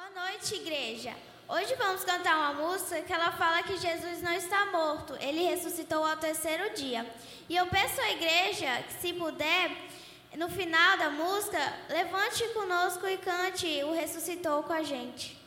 Boa noite, igreja. Hoje vamos cantar uma música que ela fala que Jesus não está morto, ele ressuscitou ao terceiro dia. E eu peço à igreja que, se puder, no final da música, levante conosco e cante o ressuscitou com a gente.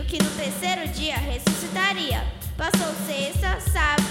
que no terceiro dia ressuscitaria. Passou sexta, sábado